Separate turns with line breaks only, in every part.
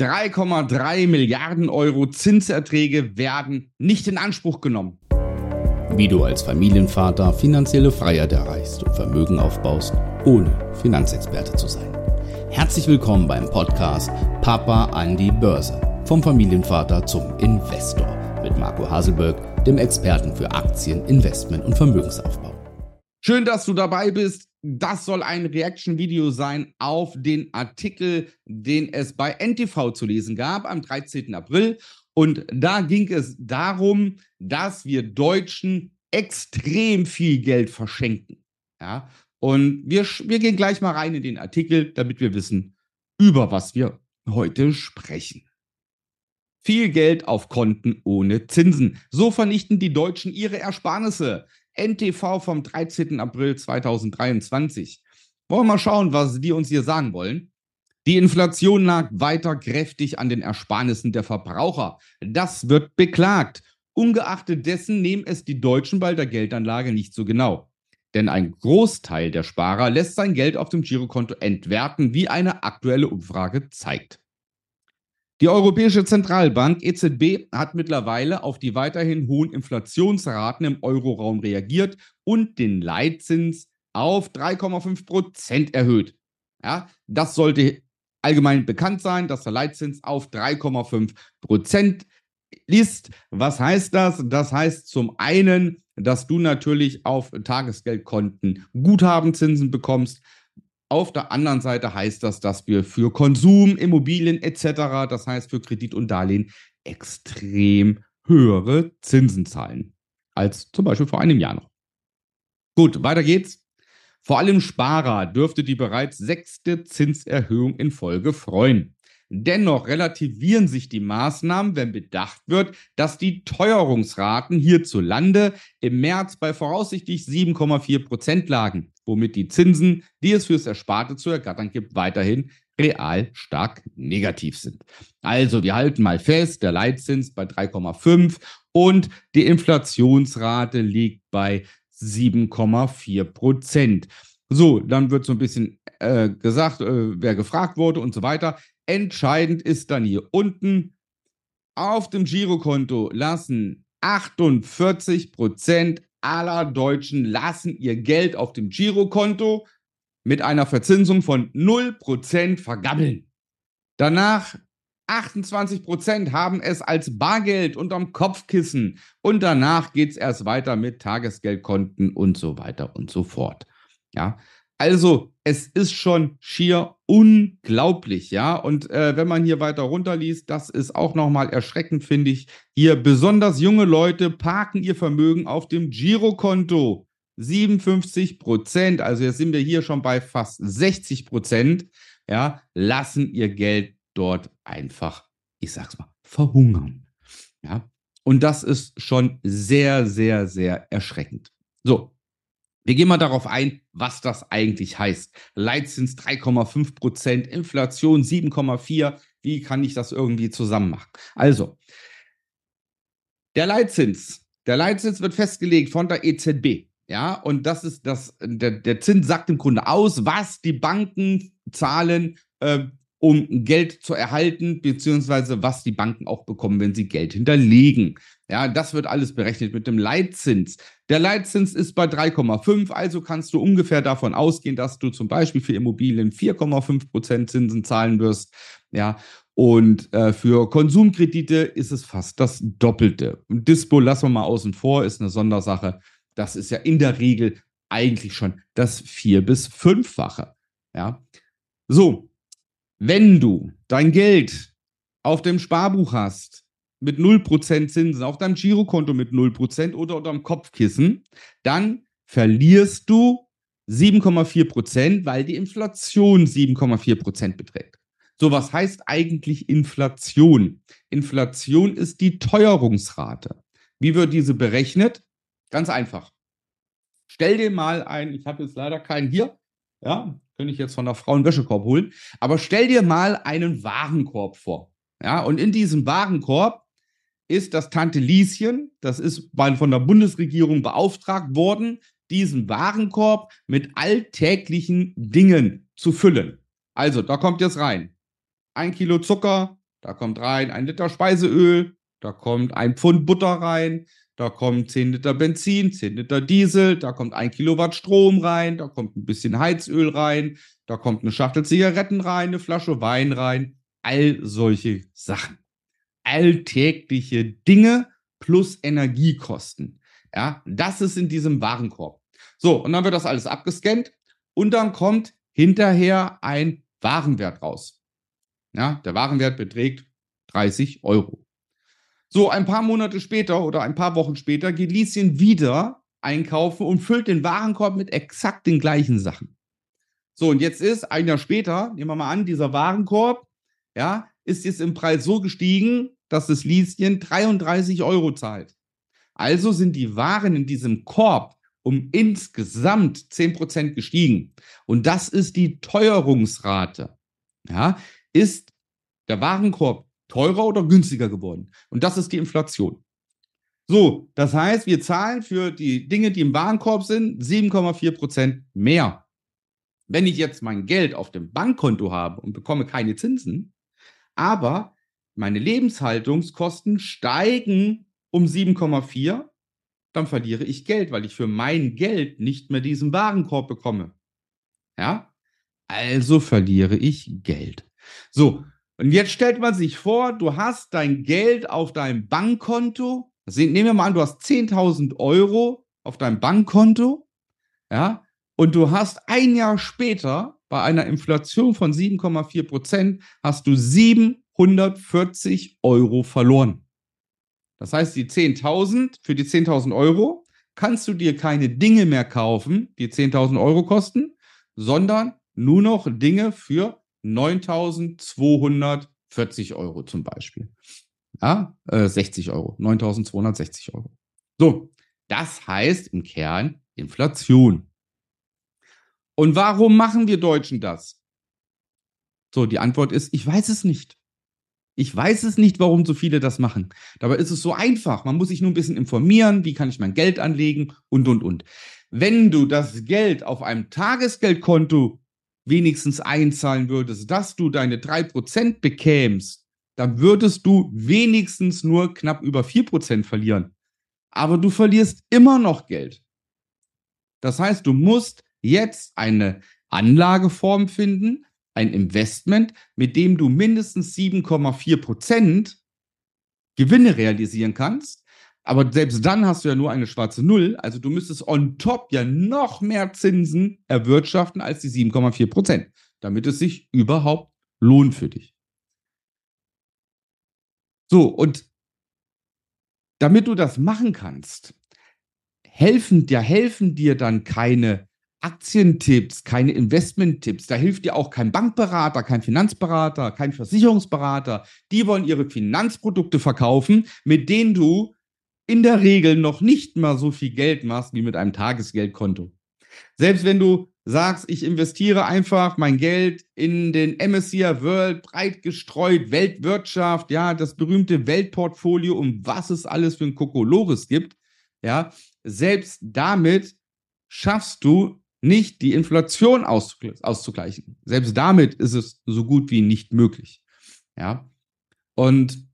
3,3 Milliarden Euro Zinserträge werden nicht in Anspruch genommen.
Wie du als Familienvater finanzielle Freiheit erreichst und Vermögen aufbaust, ohne Finanzexperte zu sein. Herzlich willkommen beim Podcast Papa an die Börse. Vom Familienvater zum Investor mit Marco Haselberg, dem Experten für Aktien, Investment und Vermögensaufbau.
Schön, dass du dabei bist. Das soll ein Reaction-Video sein auf den Artikel, den es bei NTV zu lesen gab am 13. April. Und da ging es darum, dass wir Deutschen extrem viel Geld verschenken. Ja, und wir, wir gehen gleich mal rein in den Artikel, damit wir wissen, über was wir heute sprechen. Viel Geld auf Konten ohne Zinsen. So vernichten die Deutschen ihre Ersparnisse. NTV vom 13. April 2023. Wollen wir mal schauen, was die uns hier sagen wollen. Die Inflation lag weiter kräftig an den Ersparnissen der Verbraucher. Das wird beklagt. Ungeachtet dessen nehmen es die Deutschen bei der Geldanlage nicht so genau. Denn ein Großteil der Sparer lässt sein Geld auf dem Girokonto entwerten, wie eine aktuelle Umfrage zeigt. Die Europäische Zentralbank EZB hat mittlerweile auf die weiterhin hohen Inflationsraten im Euroraum reagiert und den Leitzins auf 3,5 Prozent erhöht. Ja, das sollte allgemein bekannt sein, dass der Leitzins auf 3,5 Prozent ist. Was heißt das? Das heißt zum einen, dass du natürlich auf Tagesgeldkonten Guthabenzinsen bekommst. Auf der anderen Seite heißt das, dass wir für Konsum, Immobilien etc., das heißt für Kredit und Darlehen, extrem höhere Zinsen zahlen als zum Beispiel vor einem Jahr noch. Gut, weiter geht's. Vor allem Sparer dürfte die bereits sechste Zinserhöhung in Folge freuen. Dennoch relativieren sich die Maßnahmen, wenn bedacht wird, dass die Teuerungsraten hierzulande im März bei voraussichtlich 7,4 Prozent lagen, womit die Zinsen, die es fürs Ersparte zu ergattern gibt, weiterhin real stark negativ sind. Also wir halten mal fest, der Leitzins bei 3,5 und die Inflationsrate liegt bei 7,4 Prozent. So, dann wird so ein bisschen äh, gesagt, äh, wer gefragt wurde und so weiter. Entscheidend ist dann hier unten, auf dem Girokonto lassen 48 Prozent aller Deutschen lassen ihr Geld auf dem Girokonto mit einer Verzinsung von 0% vergammeln. Danach 28% haben es als Bargeld unterm Kopfkissen und danach geht es erst weiter mit Tagesgeldkonten und so weiter und so fort. Ja, also, es ist schon schier unglaublich, ja. Und äh, wenn man hier weiter runterliest, das ist auch nochmal erschreckend, finde ich. Hier besonders junge Leute parken ihr Vermögen auf dem Girokonto. 57 Prozent, also jetzt sind wir hier schon bei fast 60 Prozent, ja, lassen ihr Geld dort einfach, ich sag's mal, verhungern. Ja, und das ist schon sehr, sehr, sehr erschreckend. So, wir gehen mal darauf ein, was das eigentlich heißt. Leitzins 3,5 Prozent, Inflation 7,4. Wie kann ich das irgendwie zusammen machen? Also, der Leitzins. Der Leitzins wird festgelegt von der EZB. Ja, und das ist das, der, der Zins sagt im Grunde aus, was die Banken zahlen, äh, um Geld zu erhalten, beziehungsweise was die Banken auch bekommen, wenn sie Geld hinterlegen. Ja, das wird alles berechnet mit dem Leitzins. Der Leitzins ist bei 3,5, also kannst du ungefähr davon ausgehen, dass du zum Beispiel für Immobilien 4,5 Prozent Zinsen zahlen wirst. Ja, und äh, für Konsumkredite ist es fast das Doppelte. Dispo lassen wir mal außen vor, ist eine Sondersache. Das ist ja in der Regel eigentlich schon das vier- bis fünffache. Ja, so, wenn du dein Geld auf dem Sparbuch hast, mit 0% Zinsen, auf deinem Girokonto mit 0% oder unter dem Kopfkissen, dann verlierst du 7,4%, weil die Inflation 7,4% beträgt. So, was heißt eigentlich Inflation? Inflation ist die Teuerungsrate. Wie wird diese berechnet? Ganz einfach. Stell dir mal ein, ich habe jetzt leider keinen hier, ja, könnte ich jetzt von der Frau einen Wäschekorb holen, aber stell dir mal einen Warenkorb vor. Ja, und in diesem Warenkorb ist das Tante Lieschen, das ist von der Bundesregierung beauftragt worden, diesen Warenkorb mit alltäglichen Dingen zu füllen. Also, da kommt jetzt rein. Ein Kilo Zucker, Da kommt rein ein Liter Speiseöl, da kommt ein Pfund Butter rein, da kommen 10 Liter Benzin, 10 Liter Diesel, da kommt ein Kilowatt Strom rein, da kommt ein bisschen Heizöl rein, da kommt eine Schachtel Zigaretten rein, eine Flasche Wein rein, all solche Sachen. Alltägliche Dinge plus Energiekosten. Ja, das ist in diesem Warenkorb. So, und dann wird das alles abgescannt und dann kommt hinterher ein Warenwert raus. Ja, der Warenwert beträgt 30 Euro. So, ein paar Monate später oder ein paar Wochen später geht Lieschen wieder einkaufen und füllt den Warenkorb mit exakt den gleichen Sachen. So, und jetzt ist ein Jahr später, nehmen wir mal an, dieser Warenkorb, ja, ist jetzt im Preis so gestiegen, dass das Lieschen 33 Euro zahlt. Also sind die Waren in diesem Korb um insgesamt 10% gestiegen. Und das ist die Teuerungsrate. Ja, ist der Warenkorb teurer oder günstiger geworden. Und das ist die Inflation. So, das heißt, wir zahlen für die Dinge, die im Warenkorb sind, 7,4 Prozent mehr. Wenn ich jetzt mein Geld auf dem Bankkonto habe und bekomme keine Zinsen, aber meine Lebenshaltungskosten steigen um 7,4, dann verliere ich Geld, weil ich für mein Geld nicht mehr diesen Warenkorb bekomme. Ja? Also verliere ich Geld. So, und jetzt stellt man sich vor, du hast dein Geld auf deinem Bankkonto. Also nehmen wir mal an, du hast 10.000 Euro auf deinem Bankkonto. Ja, und du hast ein Jahr später bei einer Inflation von 7,4 Prozent hast du 740 Euro verloren. Das heißt, die 10.000, für die 10.000 Euro kannst du dir keine Dinge mehr kaufen, die 10.000 Euro kosten, sondern nur noch Dinge für 9.240 Euro zum Beispiel. Ja, äh, 60 Euro, 9.260 Euro. So, das heißt im Kern Inflation. Und warum machen wir Deutschen das? So, die Antwort ist, ich weiß es nicht. Ich weiß es nicht, warum so viele das machen. Dabei ist es so einfach. Man muss sich nur ein bisschen informieren, wie kann ich mein Geld anlegen und, und, und. Wenn du das Geld auf einem Tagesgeldkonto wenigstens einzahlen würdest, dass du deine 3% bekämst, dann würdest du wenigstens nur knapp über 4% verlieren. Aber du verlierst immer noch Geld. Das heißt, du musst jetzt eine Anlageform finden, ein Investment, mit dem du mindestens 7,4% Gewinne realisieren kannst, aber selbst dann hast du ja nur eine schwarze Null. Also du müsstest on top ja noch mehr Zinsen erwirtschaften als die 7,4 Prozent, damit es sich überhaupt lohnt für dich. So, und damit du das machen kannst, helfen dir, helfen dir dann keine Aktientipps, keine Investmenttipps. Da hilft dir auch kein Bankberater, kein Finanzberater, kein Versicherungsberater. Die wollen ihre Finanzprodukte verkaufen, mit denen du in der Regel noch nicht mal so viel Geld machst wie mit einem Tagesgeldkonto. Selbst wenn du sagst, ich investiere einfach mein Geld in den MSCI World breit gestreut, Weltwirtschaft, ja, das berühmte Weltportfolio, um was es alles für ein Kokolores gibt, ja, selbst damit schaffst du nicht die Inflation auszugleichen. Selbst damit ist es so gut wie nicht möglich. Ja. Und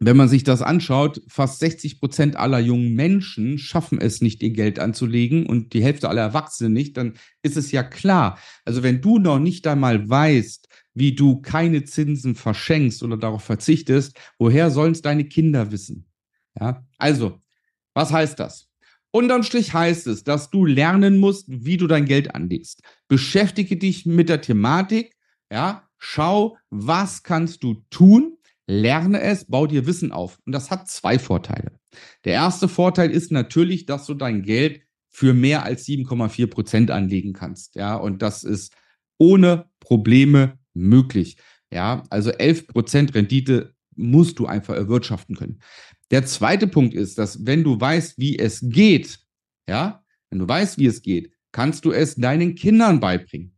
wenn man sich das anschaut, fast 60 Prozent aller jungen Menschen schaffen es nicht, ihr Geld anzulegen und die Hälfte aller Erwachsenen nicht, dann ist es ja klar. Also wenn du noch nicht einmal weißt, wie du keine Zinsen verschenkst oder darauf verzichtest, woher sollen es deine Kinder wissen? Ja, also, was heißt das? Unterm Strich heißt es, dass du lernen musst, wie du dein Geld anlegst. Beschäftige dich mit der Thematik, ja, schau, was kannst du tun, Lerne es, bau dir Wissen auf. Und das hat zwei Vorteile. Der erste Vorteil ist natürlich, dass du dein Geld für mehr als 7,4 Prozent anlegen kannst. Ja, und das ist ohne Probleme möglich. Ja, also 11 Prozent Rendite musst du einfach erwirtschaften können. Der zweite Punkt ist, dass wenn du weißt, wie es geht, ja, wenn du weißt, wie es geht, kannst du es deinen Kindern beibringen.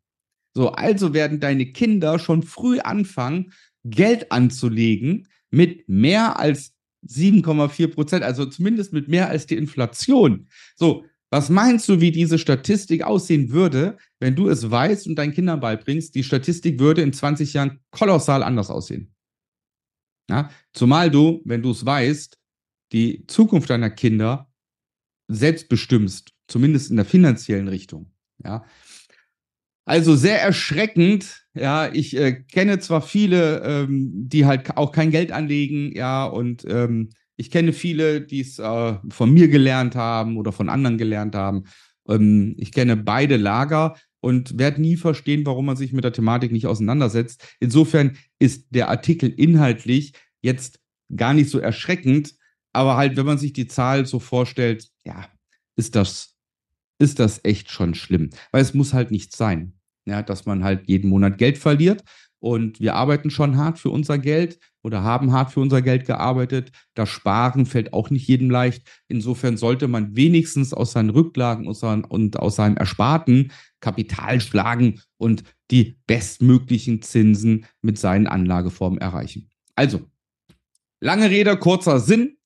So, also werden deine Kinder schon früh anfangen, Geld anzulegen mit mehr als 7,4 Prozent, also zumindest mit mehr als die Inflation. So, was meinst du, wie diese Statistik aussehen würde, wenn du es weißt und deinen Kindern beibringst? Die Statistik würde in 20 Jahren kolossal anders aussehen. Ja? Zumal du, wenn du es weißt, die Zukunft deiner Kinder selbst bestimmst, zumindest in der finanziellen Richtung. Ja? Also sehr erschreckend. Ja, ich äh, kenne zwar viele, ähm, die halt auch kein Geld anlegen, ja, und ähm, ich kenne viele, die es äh, von mir gelernt haben oder von anderen gelernt haben. Ähm, ich kenne beide Lager und werde nie verstehen, warum man sich mit der Thematik nicht auseinandersetzt. Insofern ist der Artikel inhaltlich jetzt gar nicht so erschreckend, aber halt, wenn man sich die Zahl so vorstellt, ja, ist das, ist das echt schon schlimm. Weil es muss halt nicht sein, ja, dass man halt jeden Monat Geld verliert. Und wir arbeiten schon hart für unser Geld oder haben hart für unser Geld gearbeitet. Das Sparen fällt auch nicht jedem leicht. Insofern sollte man wenigstens aus seinen Rücklagen und aus seinem Ersparten Kapital schlagen und die bestmöglichen Zinsen mit seinen Anlageformen erreichen. Also, lange Rede, kurzer Sinn.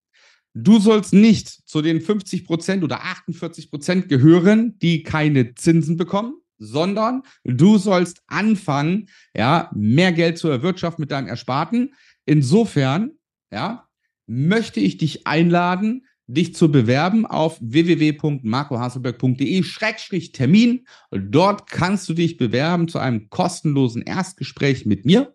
Du sollst nicht zu den 50 Prozent oder 48 Prozent gehören, die keine Zinsen bekommen, sondern du sollst anfangen, ja, mehr Geld zu erwirtschaften mit deinem Ersparten. Insofern, ja, möchte ich dich einladen, dich zu bewerben auf www.marcohaselberg.de-termin. Dort kannst du dich bewerben zu einem kostenlosen Erstgespräch mit mir.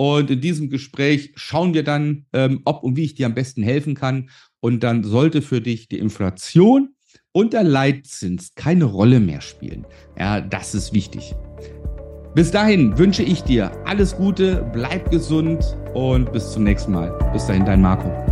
Und in diesem Gespräch schauen wir dann, ähm, ob und wie ich dir am besten helfen kann. Und dann sollte für dich die Inflation und der Leitzins keine Rolle mehr spielen. Ja, das ist wichtig. Bis dahin wünsche ich dir alles Gute, bleib gesund und bis zum nächsten Mal. Bis dahin, dein Marco.